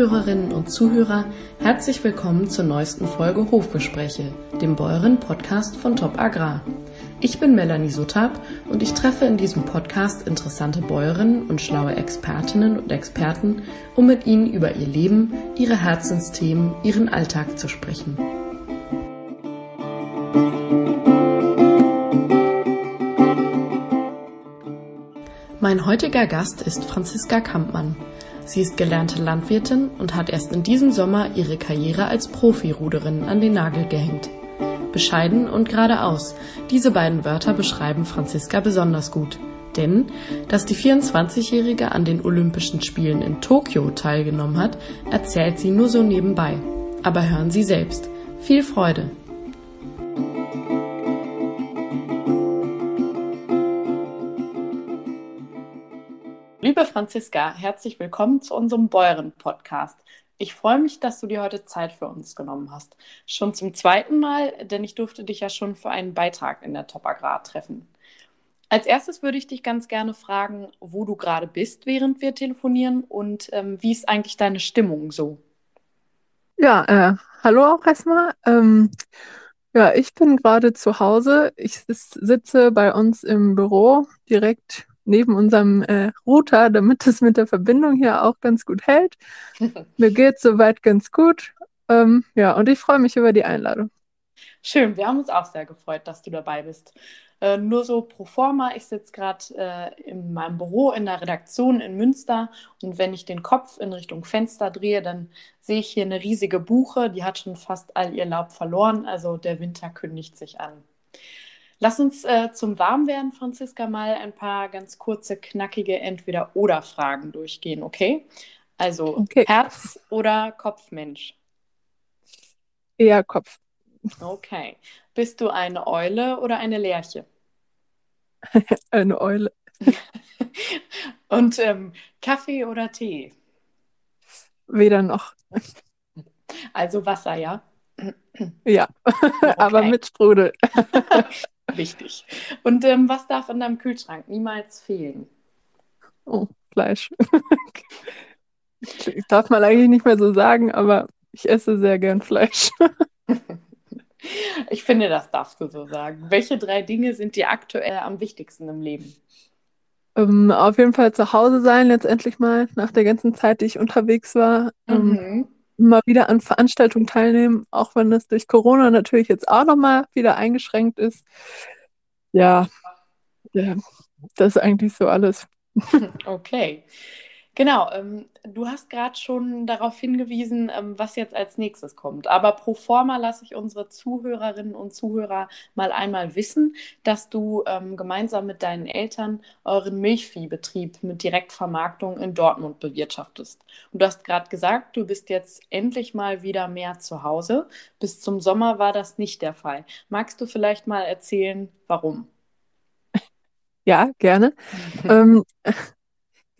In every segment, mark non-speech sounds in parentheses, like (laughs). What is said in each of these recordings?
Zuhörerinnen und Zuhörer, herzlich willkommen zur neuesten Folge Hofgespräche, dem Bäuerin-Podcast von Top Agrar. Ich bin Melanie Suttab und ich treffe in diesem Podcast interessante Bäuerinnen und schlaue Expertinnen und Experten, um mit ihnen über ihr Leben, ihre Herzensthemen, ihren Alltag zu sprechen. Mein heutiger Gast ist Franziska Kampmann. Sie ist gelernte Landwirtin und hat erst in diesem Sommer ihre Karriere als Profiruderin an den Nagel gehängt. Bescheiden und geradeaus, diese beiden Wörter beschreiben Franziska besonders gut. Denn, dass die 24-Jährige an den Olympischen Spielen in Tokio teilgenommen hat, erzählt sie nur so nebenbei. Aber hören Sie selbst. Viel Freude! Liebe Franziska, herzlich willkommen zu unserem Bäuerin-Podcast. Ich freue mich, dass du dir heute Zeit für uns genommen hast. Schon zum zweiten Mal, denn ich durfte dich ja schon für einen Beitrag in der Top Agrar treffen. Als erstes würde ich dich ganz gerne fragen, wo du gerade bist, während wir telefonieren und ähm, wie ist eigentlich deine Stimmung so? Ja, äh, hallo auch erstmal. Ähm, ja, ich bin gerade zu Hause. Ich sitze bei uns im Büro direkt neben unserem äh, Router, damit es mit der Verbindung hier auch ganz gut hält. (laughs) Mir geht soweit ganz gut. Ähm, ja, und ich freue mich über die Einladung. Schön, wir haben uns auch sehr gefreut, dass du dabei bist. Äh, nur so pro forma, ich sitze gerade äh, in meinem Büro in der Redaktion in Münster und wenn ich den Kopf in Richtung Fenster drehe, dann sehe ich hier eine riesige Buche, die hat schon fast all ihr Laub verloren, also der Winter kündigt sich an. Lass uns äh, zum Warmwerden, Franziska, mal ein paar ganz kurze, knackige Entweder-Oder-Fragen durchgehen, okay? Also okay. Herz- oder Kopfmensch? Eher Kopf. Okay. Bist du eine Eule oder eine Lerche? (laughs) eine Eule. (laughs) Und ähm, Kaffee oder Tee? Weder noch. Also Wasser, ja? Ja, (laughs) okay. aber mit Sprudel. Wichtig. Und ähm, was darf in deinem Kühlschrank niemals fehlen? Oh, Fleisch. ich darf man eigentlich nicht mehr so sagen, aber ich esse sehr gern Fleisch. ich finde, das darfst du so sagen. Welche drei Dinge sind dir aktuell am wichtigsten im Leben? Ähm, auf jeden Fall zu Hause sein, letztendlich mal, nach der ganzen Zeit, die ich unterwegs war. Ähm, mhm. Um, mal wieder an Veranstaltungen teilnehmen, auch wenn das durch Corona natürlich jetzt auch nochmal wieder eingeschränkt ist. Ja, ja, das ist eigentlich so alles. (laughs) Okay. Genau, ähm, du hast gerade schon darauf hingewiesen, ähm, was jetzt als nächstes kommt. Aber pro forma lasse ich unsere Zuhörerinnen und Zuhörer mal einmal wissen, dass du ähm, gemeinsam mit deinen Eltern euren Milchviehbetrieb mit Direktvermarktung in Dortmund bewirtschaftest. Und du hast gerade gesagt, du bist jetzt endlich mal wieder mehr zu Hause. Bis zum Sommer war das nicht der Fall. Magst du vielleicht mal erzählen, warum? (laughs) Ja, gerne. (laughs) ähm,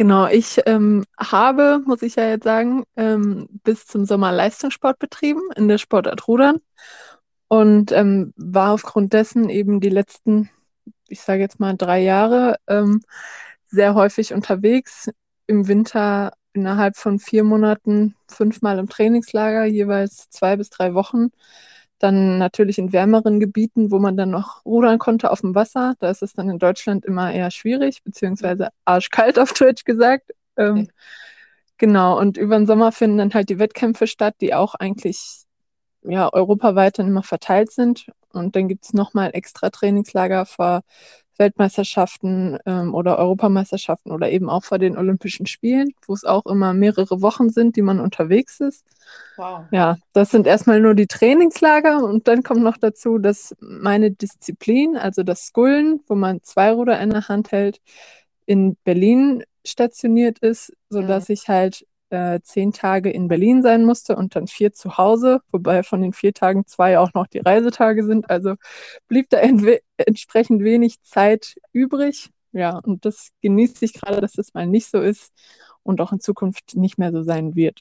Genau, ich ähm, habe, muss ich ja jetzt sagen, ähm, bis zum Sommer Leistungssport betrieben in der Sportart Rudern und ähm, war aufgrund dessen eben die letzten, ich sage jetzt mal drei Jahre, ähm, sehr häufig unterwegs. Im Winter innerhalb von vier Monaten fünfmal im Trainingslager, jeweils zwei bis drei Wochen. Dann natürlich in wärmeren Gebieten, wo man dann noch rudern konnte auf dem Wasser. Da ist es dann in Deutschland immer eher schwierig, beziehungsweise arschkalt auf Deutsch gesagt. Ähm, okay. Genau, und über den Sommer finden dann halt die Wettkämpfe statt, die auch eigentlich ja, europaweit dann immer verteilt sind. Und dann gibt es nochmal extra Trainingslager vor Weltmeisterschaften ähm, oder Europameisterschaften oder eben auch vor den Olympischen Spielen, wo es auch immer mehrere Wochen sind, die man unterwegs ist. Wow. Ja, das sind erstmal nur die Trainingslager und dann kommt noch dazu, dass meine Disziplin, also das Skullen, wo man zwei Ruder in der Hand hält, in Berlin stationiert ist, sodass mhm. ich halt äh, zehn Tage in Berlin sein musste und dann vier zu Hause, wobei von den vier Tagen zwei auch noch die Reisetage sind. Also blieb da entsprechend wenig Zeit übrig. Ja, und das genieße ich gerade, dass das mal nicht so ist und auch in Zukunft nicht mehr so sein wird.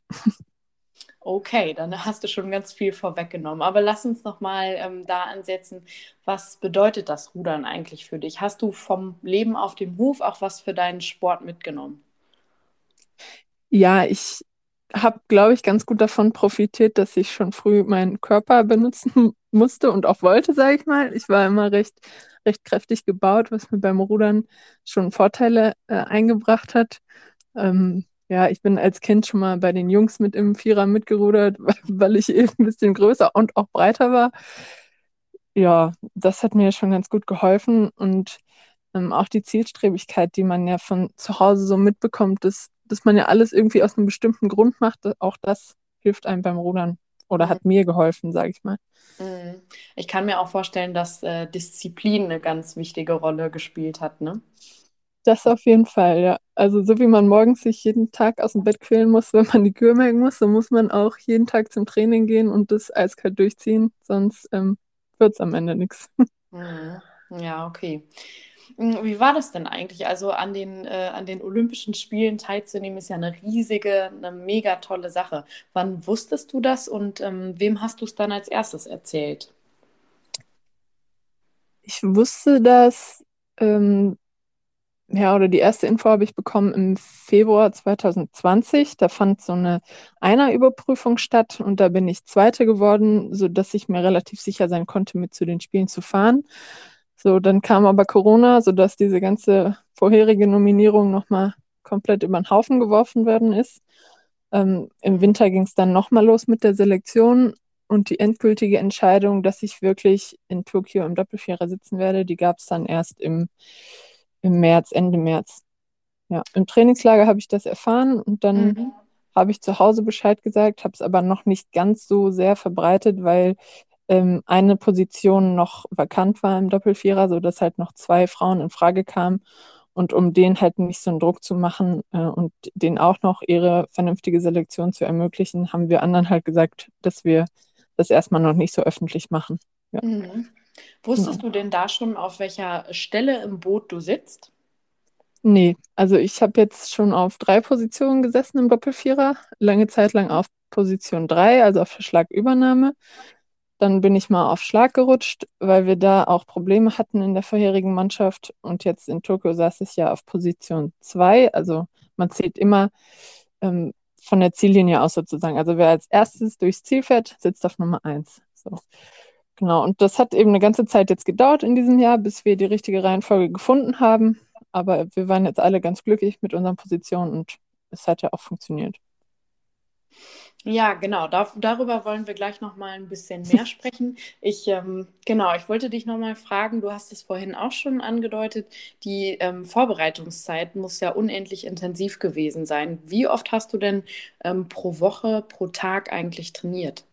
Okay, dann hast du schon ganz viel vorweggenommen. Aber lass uns nochmal ähm, da ansetzen. Was bedeutet das Rudern eigentlich für dich? Hast du vom Leben auf dem Hof auch was für deinen Sport mitgenommen? Ja, ich habe, glaube ich, ganz gut davon profitiert, dass ich schon früh meinen Körper benutzen (laughs) musste und auch wollte, sage ich mal. Ich war immer recht, recht kräftig gebaut, was mir beim Rudern schon Vorteile äh, eingebracht hat. Ähm, ja, ich bin als Kind schon mal bei den Jungs mit im Vierer mitgerudert, (laughs) weil ich eben ein bisschen größer und auch breiter war. Ja, das hat mir schon ganz gut geholfen und ähm, auch die Zielstrebigkeit, die man ja von zu Hause so mitbekommt, dass, dass man ja alles irgendwie aus einem bestimmten Grund macht, auch das hilft einem beim Rudern oder mhm. hat mir geholfen, sage ich mal. Mhm. Ich kann mir auch vorstellen, dass äh, Disziplin eine ganz wichtige Rolle gespielt hat, ne? Das auf jeden Fall, ja. Also so wie man morgens sich jeden Tag aus dem Bett quälen muss, wenn man die Kür melken muss, so muss man auch jeden Tag zum Training gehen und das eiskalt durchziehen, sonst ähm, wird es am Ende nichts. (laughs) Mhm. Ja, okay. Hm, wie war das denn eigentlich? Also an den, äh, an den Olympischen Spielen teilzunehmen, ist ja eine riesige, eine mega tolle Sache. Wann wusstest du das und ähm, wem hast du es dann als erstes erzählt? Ich wusste das, ähm, ja, oder die erste Info habe ich bekommen im Februar 2020. Da fand so eine Einerüberprüfung statt und da bin ich Zweite geworden, sodass ich mir relativ sicher sein konnte, mit zu den Spielen zu fahren. So, dann kam aber Corona, sodass diese ganze vorherige Nominierung nochmal komplett über den Haufen geworfen worden ist. Ähm, Im Winter ging es dann nochmal los mit der Selektion und die endgültige Entscheidung, dass ich wirklich in Tokio im Doppelvierer sitzen werde, die gab es dann erst im, im März, Ende März. Ja, im Trainingslager habe ich das erfahren und dann mhm. habe ich zu Hause Bescheid gesagt, habe es aber noch nicht ganz so sehr verbreitet, weil ähm, eine Position noch vakant war im Doppelvierer, sodass halt noch zwei Frauen in Frage kamen. Und um denen halt nicht so einen Druck zu machen äh, und denen auch noch ihre vernünftige Selektion zu ermöglichen, haben wir anderen halt gesagt, dass wir das erstmal noch nicht so öffentlich machen. Ja. Mhm. Wusstest genau. du denn da schon, auf welcher Stelle im Boot du sitzt? Nee, also ich habe jetzt schon auf drei Positionen gesessen im Doppelvierer, lange Zeit lang auf Position drei, also auf Verschlagübernahme. Dann bin ich mal auf Schlag gerutscht, weil wir da auch Probleme hatten in der vorherigen Mannschaft. Und jetzt in Tokio saß ich ja auf Position 2. Also man zählt immer ähm, von der Ziellinie aus sozusagen. Also wer als erstes durchs Ziel fährt, sitzt auf Nummer 1. So. Genau. Und das hat eben eine ganze Zeit jetzt gedauert in diesem Jahr, bis wir die richtige Reihenfolge gefunden haben. Aber wir waren jetzt alle ganz glücklich mit unseren Positionen und es hat ja auch funktioniert. Ja, genau. Da, darüber wollen wir gleich noch mal ein bisschen mehr (laughs) sprechen. Ich ähm, genau, ich wollte dich noch mal fragen. Du hast es vorhin auch schon angedeutet. Die ähm, Vorbereitungszeit muss ja unendlich intensiv gewesen sein. Wie oft hast du denn ähm, pro Woche, pro Tag eigentlich trainiert?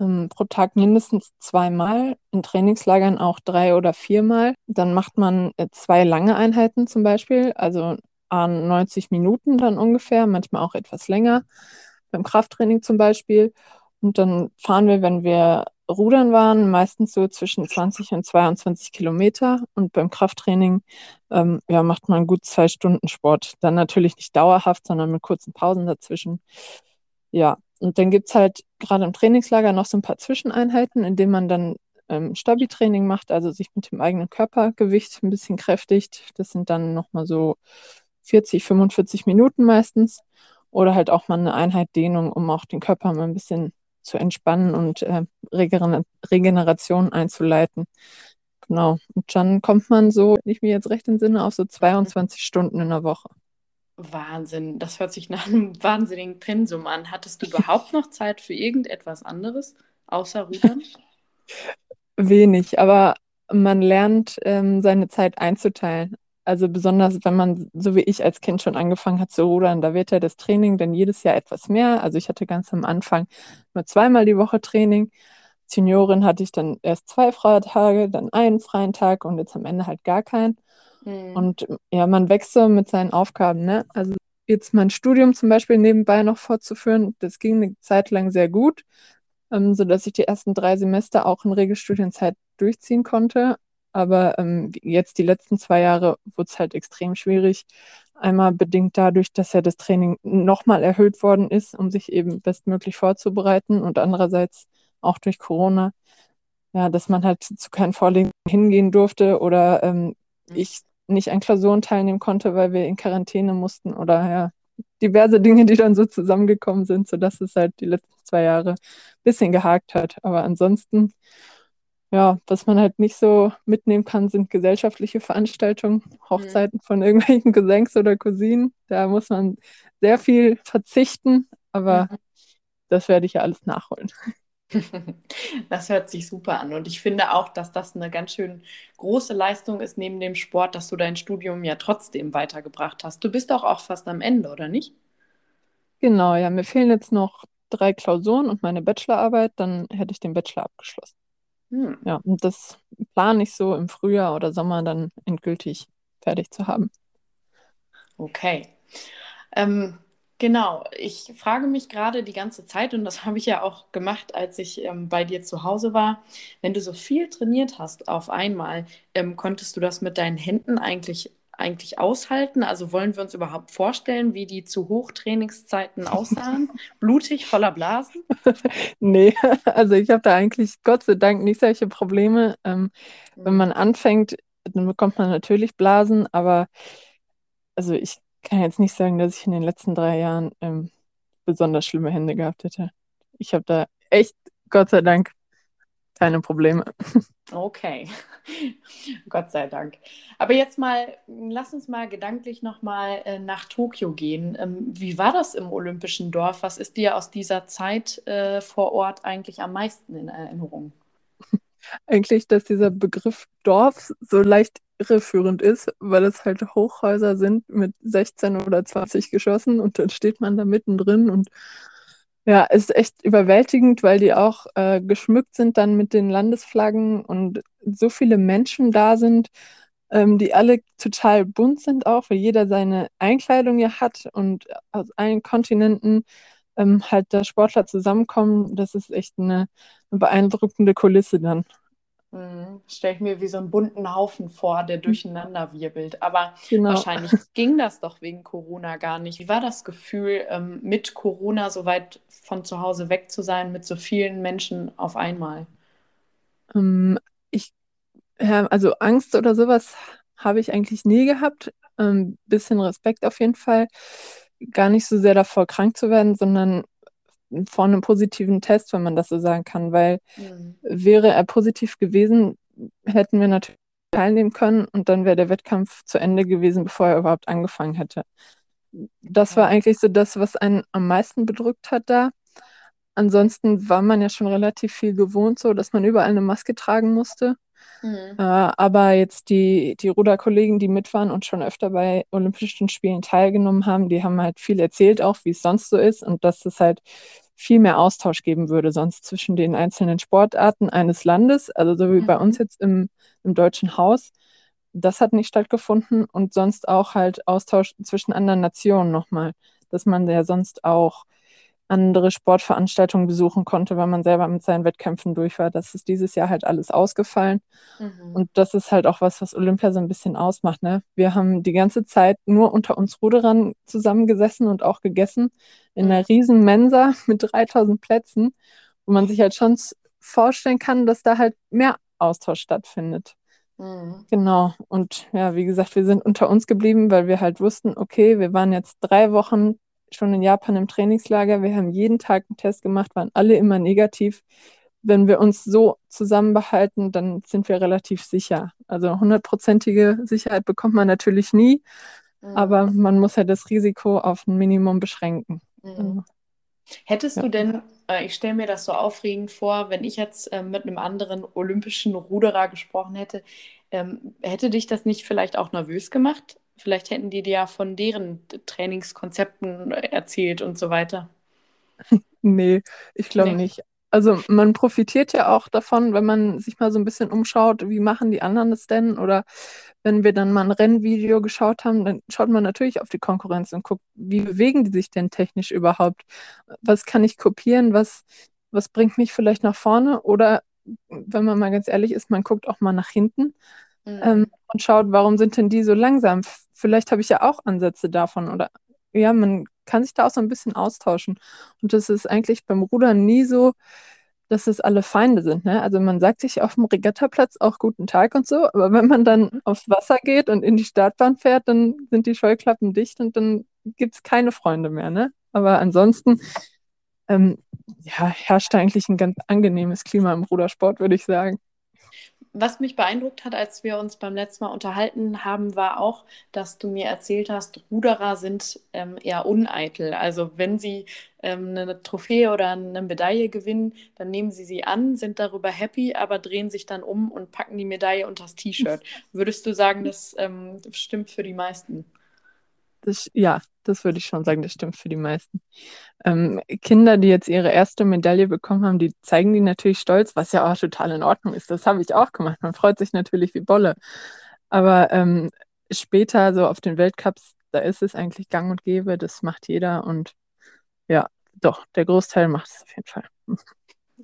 Ähm, pro Tag mindestens zweimal, in Trainingslagern auch drei oder viermal. Dann macht man äh, zwei lange Einheiten zum Beispiel, also an 90 Minuten dann ungefähr, manchmal auch etwas länger, beim Krafttraining zum Beispiel. Und dann fahren wir, wenn wir rudern waren, meistens so zwischen 20 und 22 Kilometer. Und beim Krafttraining ähm, ja, macht man gut zwei Stunden Sport. Dann natürlich nicht dauerhaft, sondern mit kurzen Pausen dazwischen. Ja, und dann gibt es halt gerade im Trainingslager noch so ein paar Zwischeneinheiten, in denen man dann ähm, Stabi-Training macht, also sich mit dem eigenen Körpergewicht ein bisschen kräftigt. Das sind dann nochmal so 40, 45 Minuten meistens. Oder halt auch mal eine Einheit Dehnung, um auch den Körper mal ein bisschen zu entspannen und äh, Regeneration einzuleiten. Genau. Und dann kommt man so, wenn ich mir jetzt recht entsinne, auf so 22 Stunden in der Woche. Wahnsinn, das hört sich nach einem (laughs) wahnsinnigen Pensum an. Hattest du überhaupt noch Zeit für irgendetwas anderes außer Rudern? (laughs) Wenig, aber man lernt, ähm, seine Zeit einzuteilen. Also besonders, wenn man, so wie ich als Kind schon angefangen hat zu rudern, da wird ja das Training dann jedes Jahr etwas mehr. Also ich hatte ganz am Anfang nur zweimal die Woche Training. Seniorin hatte ich dann erst zwei freie Tage, dann einen freien Tag und jetzt am Ende halt gar keinen. Mhm. Und ja, man wächst so mit seinen Aufgaben. Ne? Also jetzt mein Studium zum Beispiel nebenbei noch fortzuführen, das ging eine Zeit lang sehr gut, ähm, sodass ich die ersten drei Semester auch in Regelstudienzeit durchziehen konnte. Aber ähm, jetzt die letzten zwei Jahre wurde es halt extrem schwierig. Einmal bedingt dadurch, dass ja das Training nochmal erhöht worden ist, um sich eben bestmöglich vorzubereiten. Und andererseits auch durch Corona, ja, dass man halt zu keinen Vorlesungen hingehen durfte oder ähm, mhm. ich nicht an Klausuren teilnehmen konnte, weil wir in Quarantäne mussten oder ja, diverse Dinge, die dann so zusammengekommen sind, sodass es halt die letzten zwei Jahre ein bisschen gehakt hat. Aber ansonsten, ja, was man halt nicht so mitnehmen kann, sind gesellschaftliche Veranstaltungen, Hochzeiten mhm. von (laughs) irgendwelchen Cousins oder Cousinen. Da muss man sehr viel verzichten, aber mhm. das werde ich ja alles nachholen. (laughs) Das hört sich super an. Und ich finde auch, dass das eine ganz schön große Leistung ist neben dem Sport, dass du dein Studium ja trotzdem weitergebracht hast. Du bist doch auch fast am Ende, oder nicht? Genau, ja, mir fehlen jetzt noch drei Klausuren und meine Bachelorarbeit, dann hätte ich den Bachelor abgeschlossen. Hm. Ja, und das plane ich so im Frühjahr oder Sommer dann endgültig fertig zu haben. Okay. Ähm, Genau, ich frage mich gerade die ganze Zeit, und das (laughs) habe ich ja auch gemacht, als ich ähm, bei dir zu Hause war, wenn du so viel trainiert hast auf einmal, ähm, konntest du das mit deinen Händen eigentlich, eigentlich aushalten? Also wollen wir uns überhaupt vorstellen, wie die zu Hochtrainingszeiten (laughs) aussahen? Blutig, voller Blasen? (laughs) nee, (laughs) also ich habe da eigentlich Gott sei Dank nicht solche Probleme. Ähm, mhm. Wenn man anfängt, dann bekommt man natürlich Blasen, aber also ich kann jetzt nicht sagen, dass ich in den letzten drei Jahren ähm, besonders schlimme Hände gehabt hätte. Ich habe da echt, Gott sei Dank, keine Probleme. Okay, (laughs) Gott sei Dank. Aber jetzt mal, lass uns mal gedanklich nochmal äh, nach Tokio gehen. Ähm, wie war das im Olympischen Dorf? Was ist dir aus dieser Zeit äh, vor Ort eigentlich am meisten in Erinnerung? (laughs) Eigentlich, dass dieser Begriff Dorf so leicht irreführend ist, weil es halt Hochhäuser sind mit 16 oder 20 Geschossen und dann steht man da mittendrin und ja, ist echt überwältigend, weil die auch äh, geschmückt sind dann mit den Landesflaggen und so viele Menschen da sind, ähm, die alle total bunt sind auch, weil jeder seine Einkleidung ja hat und aus allen Kontinenten ähm, halt da Sportler zusammenkommen. Das ist echt eine, eine beeindruckende Kulisse dann. Mhm. Stelle ich mir wie so einen bunten Haufen vor, der durcheinander wirbelt. Aber genau. wahrscheinlich (laughs) ging das doch wegen Corona gar nicht. Wie war das Gefühl, ähm, mit Corona so weit von zu Hause weg zu sein, mit so vielen Menschen auf einmal? Ähm, ich, ja, also Angst oder sowas habe ich eigentlich nie gehabt. Ein ähm, bisschen Respekt auf jeden Fall. Gar nicht so sehr davor, krank zu werden, sondern vor einem positiven Test, wenn man das so sagen kann, weil mhm. wäre er positiv gewesen, hätten wir natürlich teilnehmen können und dann wäre der Wettkampf zu Ende gewesen, bevor er überhaupt angefangen hätte. Das war eigentlich so das, was einen am meisten bedrückt hat da. Ansonsten war man ja schon relativ viel gewohnt, so dass man überall eine Maske tragen musste. Mhm. Äh, aber jetzt die, die Ruderkollegen, die mit waren und schon öfter bei Olympischen Spielen teilgenommen haben, die haben halt viel erzählt, auch wie es sonst so ist und dass es halt viel mehr Austausch geben würde, sonst zwischen den einzelnen Sportarten eines Landes, also so wie mhm. bei uns jetzt im, im Deutschen Haus. Das hat nicht stattgefunden und sonst auch halt Austausch zwischen anderen Nationen nochmal, dass man ja sonst auch andere Sportveranstaltungen besuchen konnte, weil man selber mit seinen Wettkämpfen durch war. Das ist dieses Jahr halt alles ausgefallen. Mhm. Und das ist halt auch was, was Olympia so ein bisschen ausmacht. Ne? Wir haben die ganze Zeit nur unter uns Ruderern zusammengesessen und auch gegessen in einer mhm. riesen Mensa (laughs) mit 3000 Plätzen, wo man sich halt schon vorstellen kann, dass da halt mehr Austausch stattfindet. Mhm. Genau. Und ja, wie gesagt, wir sind unter uns geblieben, weil wir halt wussten, okay, wir waren jetzt drei Wochen schon in Japan im Trainingslager. Wir haben jeden Tag einen Test gemacht, waren alle immer negativ. Wenn wir uns so zusammenbehalten, dann sind wir relativ sicher. Also hundertprozentige Sicherheit bekommt man natürlich nie, mhm. aber man muss ja das Risiko auf ein Minimum beschränken. Mhm. Also, Hättest ja. du denn, äh, ich stelle mir das so aufregend vor, wenn ich jetzt äh, mit einem anderen olympischen Ruderer gesprochen hätte, ähm, hätte dich das nicht vielleicht auch nervös gemacht? Vielleicht hätten die dir ja von deren Trainingskonzepten erzählt und so weiter. (laughs) Nee, ich glaube nee. nicht. Also man profitiert ja auch davon, wenn man sich mal so ein bisschen umschaut, wie machen die anderen das denn? Oder wenn wir dann mal ein Rennvideo geschaut haben, dann schaut man natürlich auf die Konkurrenz und guckt, wie bewegen die sich denn technisch überhaupt? Was kann ich kopieren? Was, was bringt mich vielleicht nach vorne? Oder wenn man mal ganz ehrlich ist, man guckt auch mal nach hinten mhm. ähm, und schaut, warum sind denn die so langsam? Vielleicht habe ich ja auch Ansätze davon oder ja, man kann sich da auch so ein bisschen austauschen. Und das ist eigentlich beim Rudern nie so, dass es alle Feinde sind. Ne? Also man sagt sich auf dem Regattaplatz auch guten Tag und so, aber wenn man dann aufs Wasser geht und in die Startbahn fährt, dann sind die Scheuklappen dicht und dann gibt es keine Freunde mehr, ne? Aber ansonsten ähm, ja, herrscht eigentlich ein ganz angenehmes Klima im Rudersport, würde ich sagen. Was mich beeindruckt hat, als wir uns beim letzten Mal unterhalten haben, war auch, dass du mir erzählt hast, Ruderer sind ähm, eher uneitel. Also wenn sie ähm, eine Trophäe oder eine Medaille gewinnen, dann nehmen sie sie an, sind darüber happy, aber drehen sich dann um und packen die Medaille unter das T-Shirt. (laughs) Würdest du sagen, das ähm, stimmt für die meisten? Das, ja, das würde ich schon sagen, das stimmt für die meisten. Ähm, Kinder, die jetzt ihre erste Medaille bekommen haben, die zeigen die natürlich stolz, was ja auch total in Ordnung ist. Das habe ich auch gemacht. Man freut sich natürlich wie Bolle. Aber ähm, später, so auf den Weltcups, da ist es eigentlich gang und gäbe, das macht jeder und ja, doch, der Großteil macht es auf jeden Fall.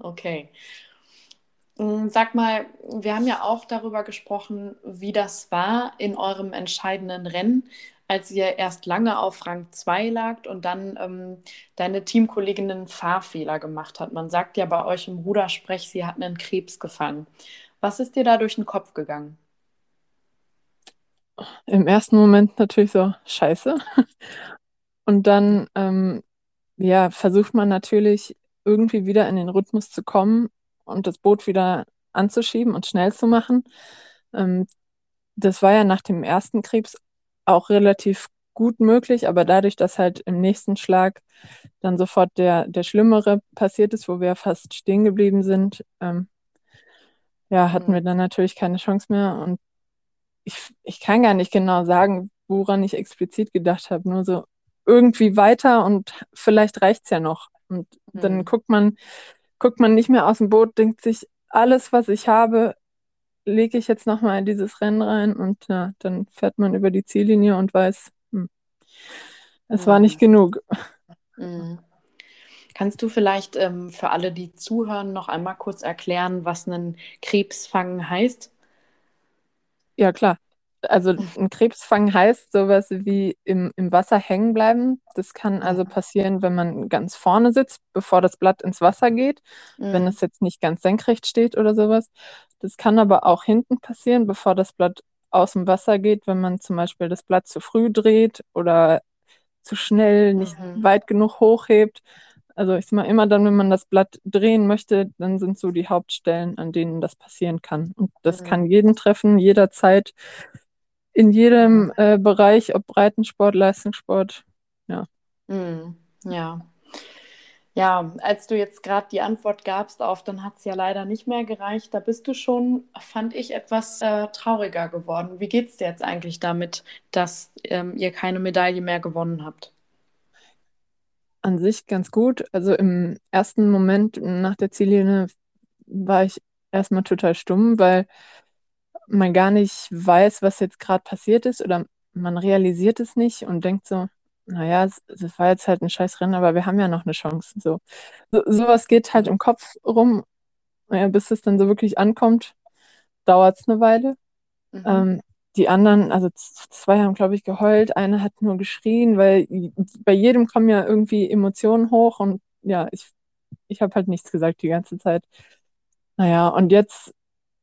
Okay. Mm, sag mal, wir haben ja auch darüber gesprochen, wie das war in eurem entscheidenden Rennen als ihr erst lange auf Rang 2 lagt und dann ähm, deine Teamkollegin einen Fahrfehler gemacht hat. Man sagt ja bei euch im Rudersprech, sie hat einen Krebs gefangen. Was ist dir da durch den Kopf gegangen? Im ersten Moment natürlich so, scheiße. Und dann, ähm, ja, versucht man natürlich irgendwie wieder in den Rhythmus zu kommen und das Boot wieder anzuschieben und schnell zu machen. Ähm, das war ja nach dem ersten Krebs auch relativ gut möglich, aber dadurch, dass halt im nächsten Schlag dann sofort der, der Schlimmere passiert ist, wo wir fast stehen geblieben sind, ähm, ja, hatten mhm. wir dann natürlich keine Chance mehr. Und ich, ich kann gar nicht genau sagen, woran ich explizit gedacht habe. Nur so irgendwie weiter und vielleicht reicht es ja noch. Und mhm. dann guckt man, guckt man nicht mehr aus dem Boot, denkt sich, alles, was ich habe, lege ich jetzt nochmal in dieses Rennen rein und ja, dann fährt man über die Ziellinie und weiß, hm, es mhm. war nicht genug. Mhm. Kannst du vielleicht ähm, für alle, die zuhören, noch einmal kurz erklären, was ein Krebsfangen heißt? Ja, klar. Also ein Krebsfang heißt sowas wie im, im Wasser hängen bleiben. Das kann also passieren, wenn man ganz vorne sitzt, bevor das Blatt ins Wasser geht, mhm. wenn es jetzt nicht ganz senkrecht steht oder sowas. Das kann aber auch hinten passieren, bevor das Blatt aus dem Wasser geht, wenn man zum Beispiel das Blatt zu früh dreht oder zu schnell nicht mhm. weit genug hochhebt. Also ich sag mal, immer dann, wenn man das Blatt drehen möchte, dann sind so die Hauptstellen, an denen das passieren kann. Und das mhm. kann jeden treffen, jederzeit, in jedem mhm. äh, Bereich, ob Breitensport, Leistungssport. Ja. Mhm. Ja. Ja, als du jetzt gerade die Antwort gabst auf, dann hat es ja leider nicht mehr gereicht. Da bist du schon, fand ich, etwas äh, trauriger geworden. Wie geht es dir jetzt eigentlich damit, dass ähm, ihr keine Medaille mehr gewonnen habt? An sich ganz gut. Also im ersten Moment nach der Ziellinie war ich erstmal total stumm, weil man gar nicht weiß, was jetzt gerade passiert ist oder man realisiert es nicht und denkt so, naja, es, es war jetzt halt ein scheiß Rennen, aber wir haben ja noch eine Chance. So, so sowas geht halt im Kopf rum, ja, bis es dann so wirklich ankommt, dauert es eine Weile. Mhm. Ähm, die anderen, also zwei haben, glaube ich, geheult, eine hat nur geschrien, weil bei jedem kommen ja irgendwie Emotionen hoch und ja, ich, ich habe halt nichts gesagt die ganze Zeit. Naja, und jetzt,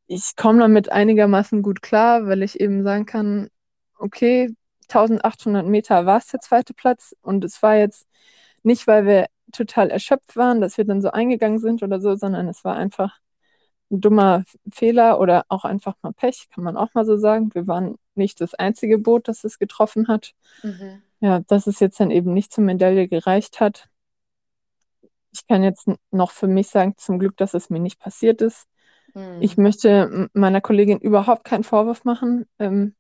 ich komme damit einigermaßen gut klar, weil ich eben sagen kann, okay, 1800 Meter war es der zweite Platz und es war jetzt nicht, weil wir total erschöpft waren, dass wir dann so eingegangen sind oder so, sondern es war einfach ein dummer Fehler oder auch einfach mal Pech, kann man auch mal so sagen. Wir waren nicht das einzige Boot, das es getroffen hat. Mhm. Ja, dass es jetzt dann eben nicht zur Medaille gereicht hat. Ich kann jetzt noch für mich sagen, zum Glück, dass es mir nicht passiert ist. Mhm. Ich möchte meiner Kollegin überhaupt keinen Vorwurf machen. Ähm,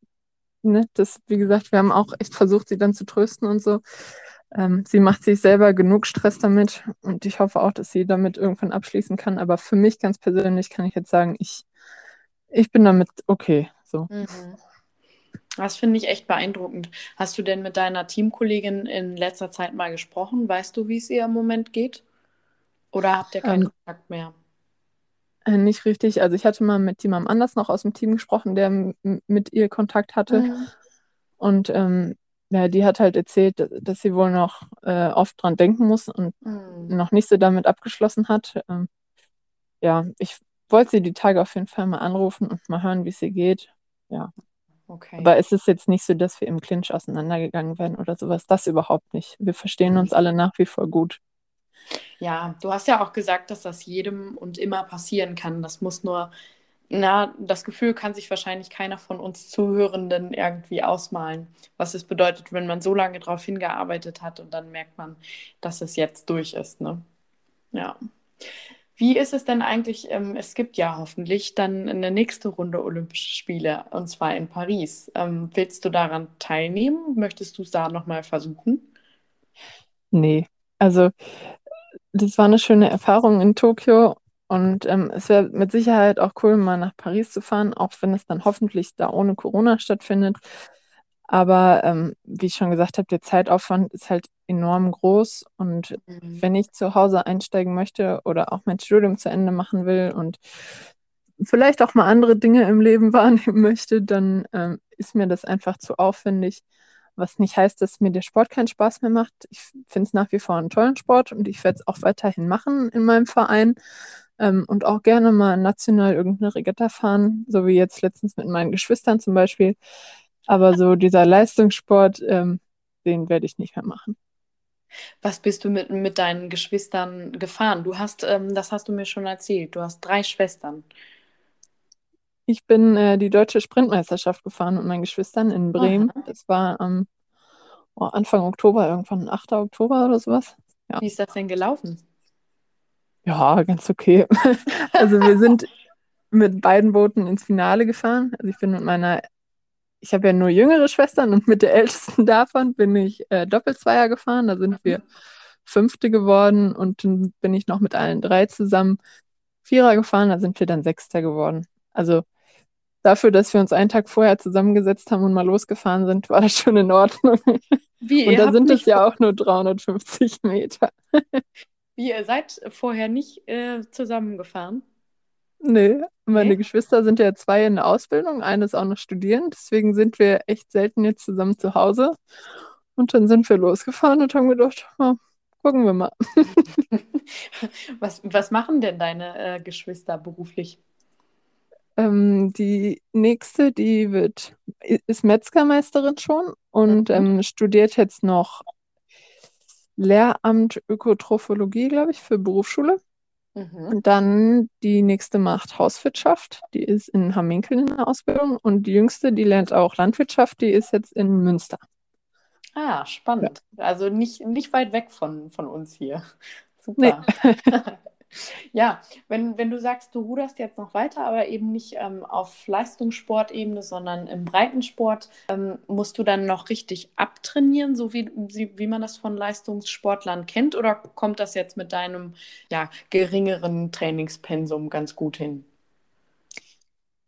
ne, das, wie gesagt, wir haben auch echt versucht, sie dann zu trösten und so. Ähm, sie macht sich selber genug Stress damit und ich hoffe auch, dass sie damit irgendwann abschließen kann. Aber für mich ganz persönlich kann ich jetzt sagen, ich, ich bin damit okay. So. Mhm. Das finde ich echt beeindruckend. Hast du denn mit deiner Teamkollegin in letzter Zeit mal gesprochen? Weißt du, wie es ihr im Moment geht? Oder habt ihr keinen ähm, Kontakt mehr? Äh, nicht richtig. Also ich hatte mal mit jemandem anders noch aus dem Team gesprochen, der mit ihr Kontakt hatte. Mhm. Und ähm, ja, die hat halt erzählt, dass sie wohl noch äh, oft dran denken muss und mhm. noch nicht so damit abgeschlossen hat. Ähm, ja, ich wollte sie die Tage auf jeden Fall mal anrufen und mal hören, wie es ihr geht. Ja. Okay. Aber es ist jetzt nicht so, dass wir im Clinch auseinandergegangen wären oder sowas. Das überhaupt nicht. Wir verstehen uns alle nach wie vor gut. Ja, du hast ja auch gesagt, dass das jedem und immer passieren kann. Das muss nur, na, das Gefühl kann sich wahrscheinlich keiner von uns Zuhörenden irgendwie ausmalen, was es bedeutet, wenn man so lange darauf hingearbeitet hat und dann merkt man, dass es jetzt durch ist. Ne? Ja. Wie ist es denn eigentlich? Ähm, es gibt ja hoffentlich dann eine nächste Runde Olympische Spiele und zwar in Paris. Ähm, willst du daran teilnehmen? Möchtest du es da nochmal versuchen? Nee, also das war eine schöne Erfahrung in Tokio und ähm, es wäre mit Sicherheit auch cool, mal nach Paris zu fahren, auch wenn es dann hoffentlich da ohne Corona stattfindet. Aber ähm, wie ich schon gesagt habe, der Zeitaufwand ist halt enorm groß. Und Mhm. wenn ich zu Hause einsteigen möchte oder auch mein Studium zu Ende machen will und vielleicht auch mal andere Dinge im Leben (laughs) wahrnehmen möchte, dann ähm, ist mir das einfach zu aufwendig. Was nicht heißt, dass mir der Sport keinen Spaß mehr macht. Ich finde es nach wie vor einen tollen Sport und ich werde es auch weiterhin machen in meinem Verein ähm, und auch gerne mal national irgendeine Regatta fahren, so wie jetzt letztens mit meinen Geschwistern zum Beispiel. Aber so dieser Leistungssport, ähm, den werde ich nicht mehr machen. Was bist du mit, mit deinen Geschwistern gefahren? Du hast, ähm, das hast du mir schon erzählt, du hast drei Schwestern. Ich bin äh, die deutsche Sprintmeisterschaft gefahren mit meinen Geschwistern in Bremen. Aha. Das war am oh, Anfang Oktober, irgendwann 8. Oktober oder sowas. Ja, Wie ist das denn gelaufen? ja ganz okay. (laughs) Also wir sind mit beiden Booten ins Finale gefahren. Also ich bin mit meiner, ich habe ja nur jüngere Schwestern und mit der ältesten davon bin ich äh, Doppelzweier gefahren. Da sind wir Fünfte geworden und dann bin ich noch mit allen drei zusammen Vierer gefahren. Da sind wir dann Sechster geworden. Also dafür, dass wir uns einen Tag vorher zusammengesetzt haben und mal losgefahren sind, war das schon in Ordnung. Wie, Und da sind es ja auch nur 350 Meter. wie, ihr seid vorher nicht äh, zusammengefahren? Nee, meine Nee? Geschwister sind ja zwei in der Ausbildung, eine ist auch noch studierend, deswegen sind wir echt selten jetzt zusammen zu Hause. Und dann sind wir losgefahren und haben gedacht, "Ja, gucken wir mal. (laughs) Was, was machen denn deine äh, Geschwister beruflich? Ähm, die nächste, die wird, ist Metzgermeisterin schon und Mhm. ähm, studiert jetzt noch Lehramt Ökotrophologie, glaube ich, für Berufsschule. Mhm. Und dann die nächste macht Hauswirtschaft, die ist in Hamminkeln in der Ausbildung. Und die jüngste, die lernt auch Landwirtschaft, die ist jetzt in Münster. Ah, Ja. spannend. Also nicht, nicht weit weg von, von uns hier. Nee, Super. (laughs) Ja, wenn, wenn du sagst, du ruderst jetzt noch weiter, aber eben nicht ähm, auf Leistungssportebene, sondern im Breitensport, ähm, musst du dann noch richtig abtrainieren, so wie, wie, wie man das von Leistungssportlern kennt, oder kommt das jetzt mit deinem ja, geringeren Trainingspensum ganz gut hin?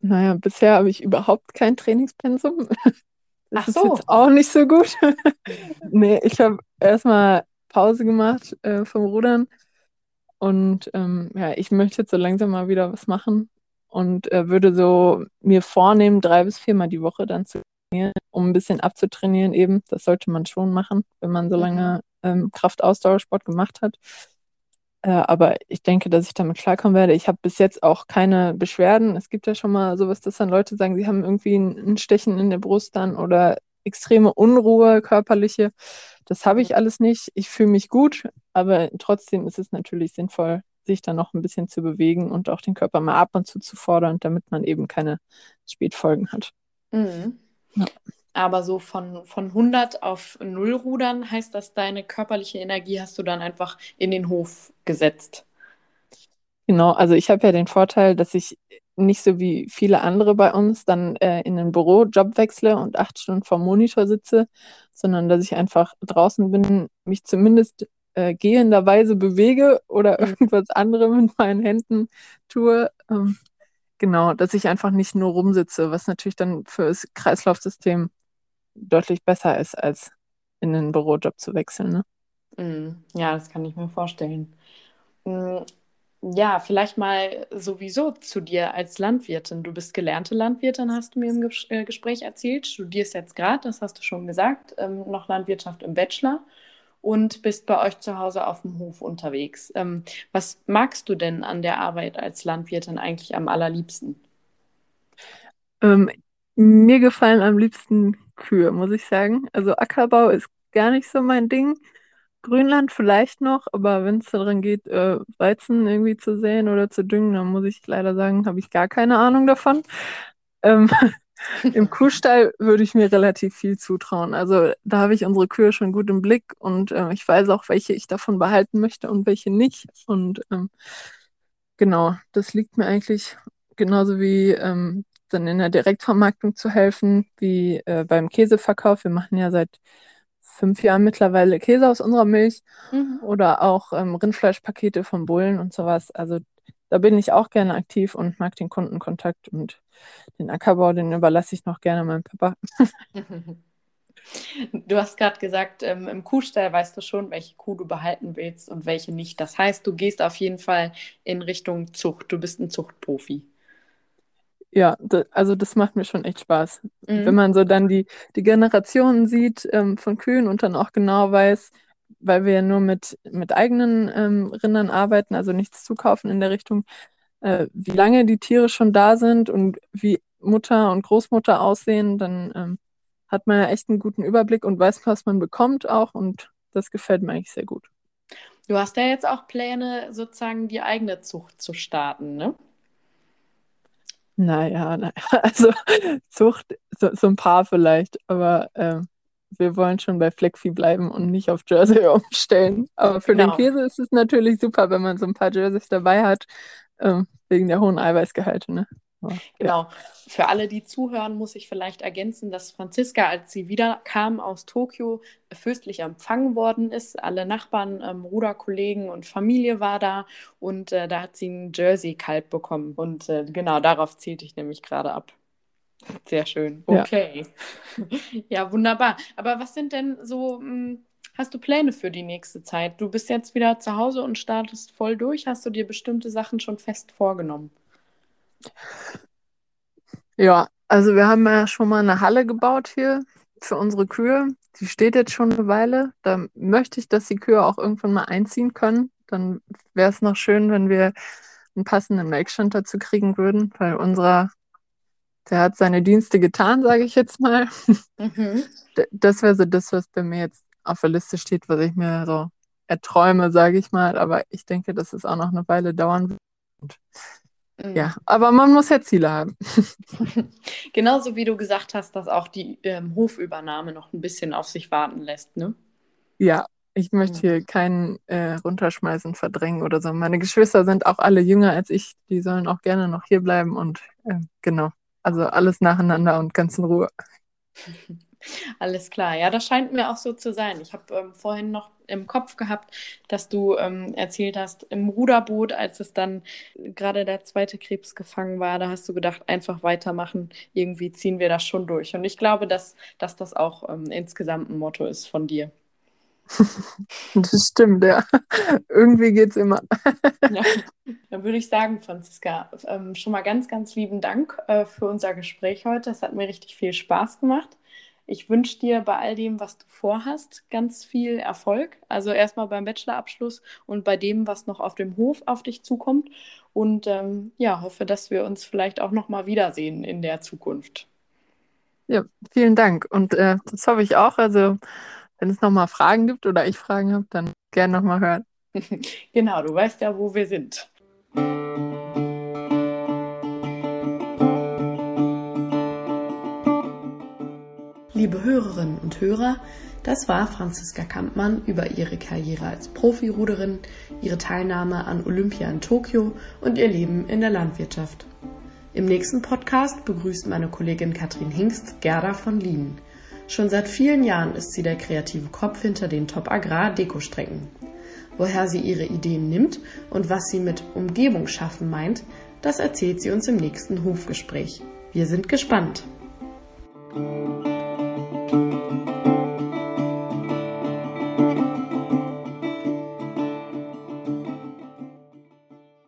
naja, bisher habe ich überhaupt kein Trainingspensum. (laughs) Das Ach ist so. jetzt auch nicht so gut. (laughs) Nee, ich habe erstmal Pause gemacht äh, vom Rudern und ähm, ja, ich möchte jetzt so langsam mal wieder was machen und äh, würde so mir vornehmen, drei bis viermal die Woche dann zu trainieren, um ein bisschen abzutrainieren eben. Das sollte man schon machen, wenn man so Mhm. lange ähm, Kraftausdauersport gemacht hat. Äh, aber ich denke, dass ich damit klarkommen werde. Ich habe bis jetzt auch keine Beschwerden. Es gibt ja schon mal sowas, dass dann Leute sagen, sie haben irgendwie ein, ein Stechen in der Brust dann oder extreme Unruhe, körperliche. Das habe ich alles nicht. Ich fühle mich gut, aber trotzdem ist es natürlich sinnvoll, sich dann noch ein bisschen zu bewegen und auch den Körper mal ab und zu zu fordern, damit man eben keine Spätfolgen hat. Mhm. Ja. Aber so von, von 100 auf 0 rudern heißt das, deine körperliche Energie hast du dann einfach in den Hof gesetzt. Genau, also ich habe ja den Vorteil, dass ich nicht so wie viele andere bei uns dann äh, in einen Bürojob wechsle und acht Stunden vorm Monitor sitze, sondern dass ich einfach draußen bin, mich zumindest äh, gehenderweise bewege oder Mhm. irgendwas anderes mit meinen Händen tue. Ähm, genau, dass ich einfach nicht nur rumsitze, was natürlich dann für das Kreislaufsystem deutlich besser ist, als in einen Bürojob zu wechseln. Ne? Mhm. Ja, das kann ich mir vorstellen. Mm, Ja, vielleicht mal sowieso zu dir als Landwirtin. Du bist gelernte Landwirtin, hast du mir im Ges äh, Gespräch erzählt. Studierst jetzt gerade, das hast du schon gesagt, ähm, noch Landwirtschaft im Bachelor und bist bei euch zu Hause auf dem Hof unterwegs. Ähm, was magst du denn an der Arbeit als Landwirtin eigentlich am allerliebsten? Ähm, Mir gefallen am liebsten Kühe, muss ich sagen. Also Ackerbau ist gar nicht so mein Ding. Grünland vielleicht noch, aber wenn es daran geht, äh, Weizen irgendwie zu säen oder zu düngen, dann muss ich leider sagen, habe ich gar keine Ahnung davon. Ähm, (laughs) (laughs) Im Kuhstall würde ich mir relativ viel zutrauen. Also da habe ich unsere Kühe schon gut im Blick und äh, ich weiß auch, welche ich davon behalten möchte und welche nicht. Und ähm, genau, das liegt mir eigentlich genauso wie ähm, dann in der Direktvermarktung zu helfen, wie äh, beim Käseverkauf. Wir machen ja seit fünf Jahren mittlerweile Käse aus unserer Milch mhm. oder auch ähm, Rindfleischpakete von Bullen und sowas. Also da bin ich auch gerne aktiv und mag den Kundenkontakt und den Ackerbau, den überlasse ich noch gerne meinem Papa. (laughs) (laughs) Du hast gerade gesagt, ähm, im Kuhstall weißt du schon, welche Kuh du behalten willst und welche nicht. Das heißt, du gehst auf jeden Fall in Richtung Zucht. Du bist ein Zuchtprofi. Ja, also das macht mir schon echt Spaß. Mhm. Wenn man so dann die, die Generationen sieht ähm, von Kühen und dann auch genau weiß, weil wir ja nur mit, mit eigenen ähm, Rindern arbeiten, also nichts zukaufen in der Richtung, äh, wie lange die Tiere schon da sind und wie Mutter und Großmutter aussehen, dann ähm, hat man ja echt einen guten Überblick und weiß, was man bekommt auch und das gefällt mir eigentlich sehr gut. Du hast ja jetzt auch Pläne, sozusagen die eigene Zucht zu starten, ne? Naja, naja, (laughs) also Zucht, so, so ein paar vielleicht, aber äh, wir wollen schon bei Fleckvieh bleiben und nicht auf Jersey (laughs) umstellen. Aber für genau. den Käse ist es natürlich super, wenn man so ein paar Jerseys dabei hat, äh, wegen der hohen Eiweißgehalte. Ne? Aber, genau. Ja. Für alle, die zuhören, muss ich vielleicht ergänzen, dass Franziska, als sie wiederkam aus Tokio, fürstlich empfangen worden ist. Alle Nachbarn, ähm, Ruderkollegen und Familie war da und äh, da hat sie ein Jersey-Kalb bekommen. Und äh, genau darauf zielte ich nämlich gerade ab. Sehr schön. Okay. Ja. (laughs) ja. wunderbar. Aber was sind denn so, hm, hast du Pläne für die nächste Zeit? Du bist jetzt wieder zu Hause und startest voll durch. Hast du dir bestimmte Sachen schon fest vorgenommen? Ja, also wir haben ja schon mal eine Halle gebaut hier für unsere Kühe. Die steht jetzt schon eine Weile. Da möchte ich, dass die Kühe auch irgendwann mal einziehen können. Dann wäre es noch schön, wenn wir einen passenden Melkstand dazu kriegen würden, weil unserer der hat seine Dienste getan, sage ich jetzt mal. Mhm. (laughs) Das wäre so das, was bei mir jetzt auf der Liste steht, was ich mir so erträume, sage ich mal. Aber ich denke, dass es auch noch eine Weile dauern wird. Mhm. Ja, aber man muss ja Ziele haben. (laughs) (laughs) Genauso wie du gesagt hast, dass auch die ähm, Hofübernahme noch ein bisschen auf sich warten lässt, ne? Ja, ich möchte hier keinen äh, runterschmeißen, verdrängen oder so. Meine Geschwister sind auch alle jünger als ich. Die sollen auch gerne noch hier bleiben und äh, genau. Also alles nacheinander und ganz in Ruhe. (laughs) Alles klar. Ja, das scheint mir auch so zu sein. Ich habe ähm, vorhin noch im Kopf gehabt, dass du ähm, erzählt hast, im Ruderboot, als es dann gerade der zweite Krebs gefangen war, da hast du gedacht, einfach weitermachen. Irgendwie ziehen wir das schon durch. Und ich glaube, dass, dass das auch ähm, insgesamt ein Motto ist von dir. (laughs) Das stimmt, ja. Irgendwie geht es immer. (laughs) ja. Dann würde ich sagen, Franziska, ähm, schon mal ganz, ganz lieben Dank äh, für unser Gespräch heute. Es hat mir richtig viel Spaß gemacht. Ich wünsche dir bei all dem, was du vorhast, ganz viel Erfolg. Also erstmal beim Bachelorabschluss und bei dem, was noch auf dem Hof auf dich zukommt. Und ähm, ja, hoffe, dass wir uns vielleicht auch noch mal wiedersehen in der Zukunft. Ja, vielen Dank. Und äh, das hoffe ich auch. Also wenn es nochmal Fragen gibt oder ich Fragen habe, dann gerne nochmal hören. (laughs) genau, du weißt ja, wo wir sind. Liebe Hörerinnen und Hörer, das war Franziska Kampmann über ihre Karriere als Profiruderin, ihre Teilnahme an Olympia in Tokio und ihr Leben in der Landwirtschaft. Im nächsten Podcast begrüßt meine Kollegin Katrin Hingst Gerda von Lienen. Schon seit vielen Jahren ist sie der kreative Kopf hinter den Top Agrar Dekostrecken. Woher sie ihre Ideen nimmt und was sie mit Umgebung schaffen meint, das erzählt sie uns im nächsten Hofgespräch. Wir sind gespannt.